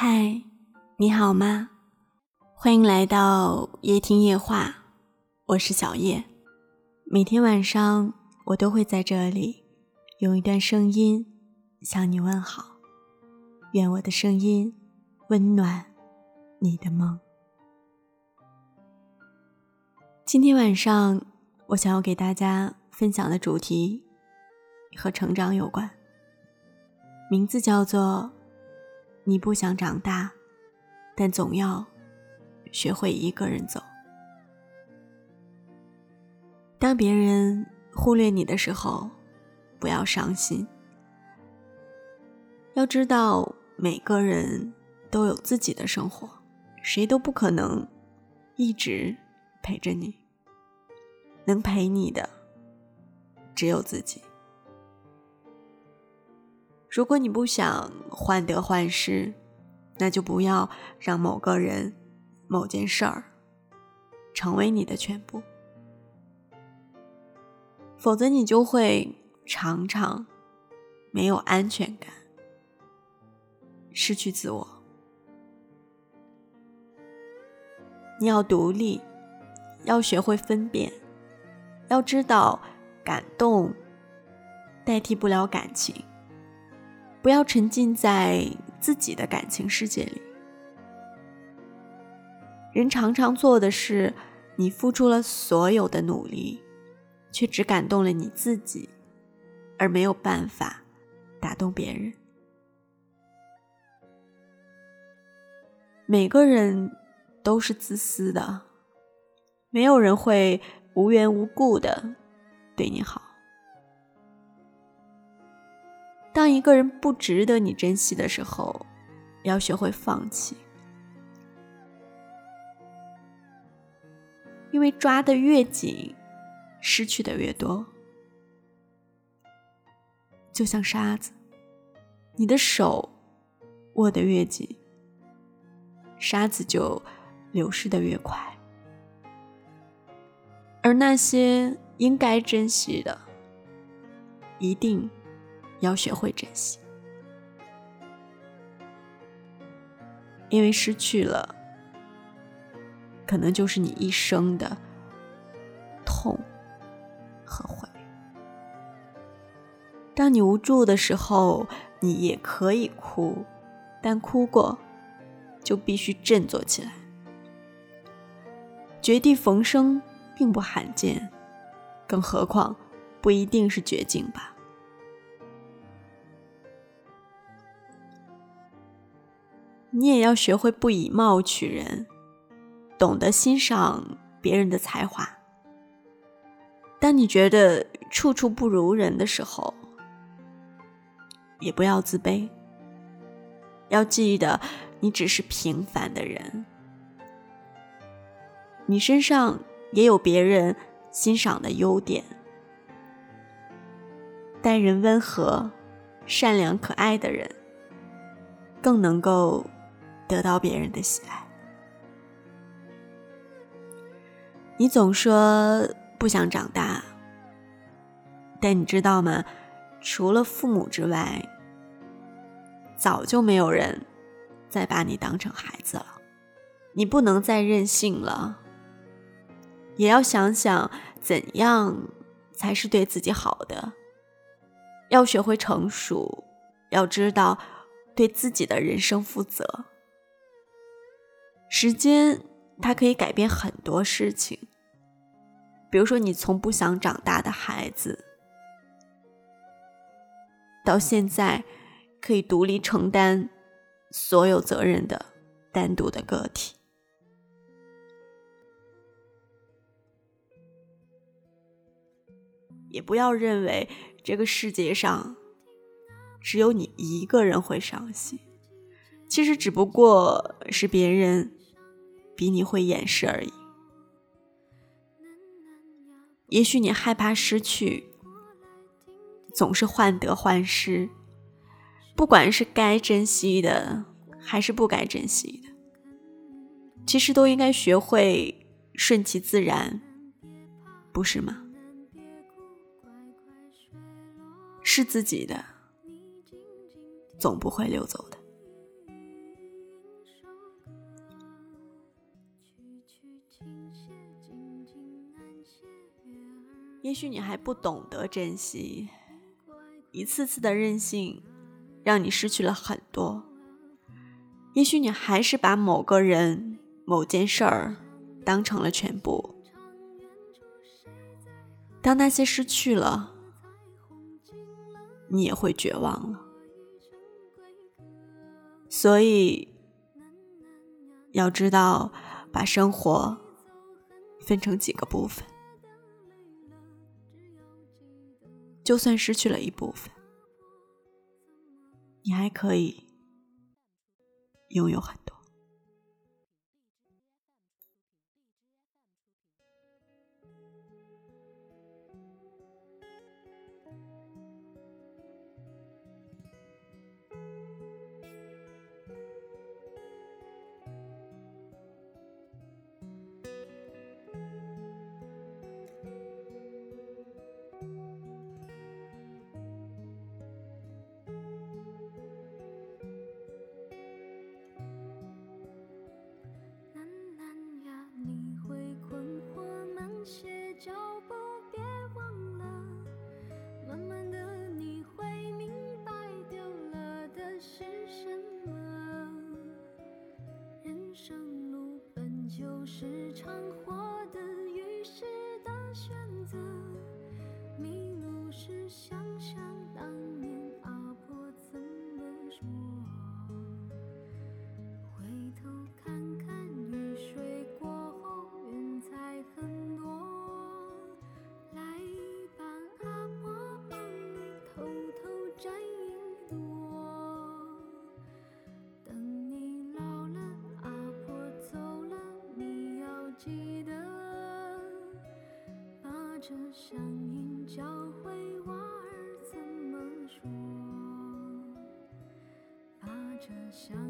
嗨，你好吗？欢迎来到夜听夜话，我是小叶。每天晚上我都会在这里用一段声音向你问好，愿我的声音温暖你的梦。今天晚上我想要给大家分享的主题和成长有关，名字叫做。你不想长大，但总要学会一个人走。当别人忽略你的时候，不要伤心。要知道，每个人都有自己的生活，谁都不可能一直陪着你。能陪你的，只有自己。如果你不想患得患失，那就不要让某个人、某件事儿成为你的全部，否则你就会常常没有安全感，失去自我。你要独立，要学会分辨，要知道感动代替不了感情。不要沉浸在自己的感情世界里。人常常做的是，你付出了所有的努力，却只感动了你自己，而没有办法打动别人。每个人都是自私的，没有人会无缘无故的对你好。当一个人不值得你珍惜的时候，要学会放弃，因为抓的越紧，失去的越多。就像沙子，你的手握得越紧，沙子就流失的越快。而那些应该珍惜的，一定。要学会珍惜，因为失去了，可能就是你一生的痛和悔。当你无助的时候，你也可以哭，但哭过就必须振作起来。绝地逢生并不罕见，更何况不一定是绝境吧。你也要学会不以貌取人，懂得欣赏别人的才华。当你觉得处处不如人的时候，也不要自卑。要记得，你只是平凡的人，你身上也有别人欣赏的优点。待人温和、善良、可爱的人，更能够。得到别人的喜爱，你总说不想长大，但你知道吗？除了父母之外，早就没有人再把你当成孩子了。你不能再任性了，也要想想怎样才是对自己好的。要学会成熟，要知道对自己的人生负责。时间，它可以改变很多事情。比如说，你从不想长大的孩子，到现在可以独立承担所有责任的单独的个体。也不要认为这个世界上只有你一个人会伤心，其实只不过是别人。比你会掩饰而已。也许你害怕失去，总是患得患失。不管是该珍惜的，还是不该珍惜的，其实都应该学会顺其自然，不是吗？是自己的，总不会溜走的。也许你还不懂得珍惜，一次次的任性，让你失去了很多。也许你还是把某个人、某件事儿当成了全部。当那些失去了，你也会绝望了。所以，要知道把生活分成几个部分。就算失去了一部分，你还可以拥有很多。想。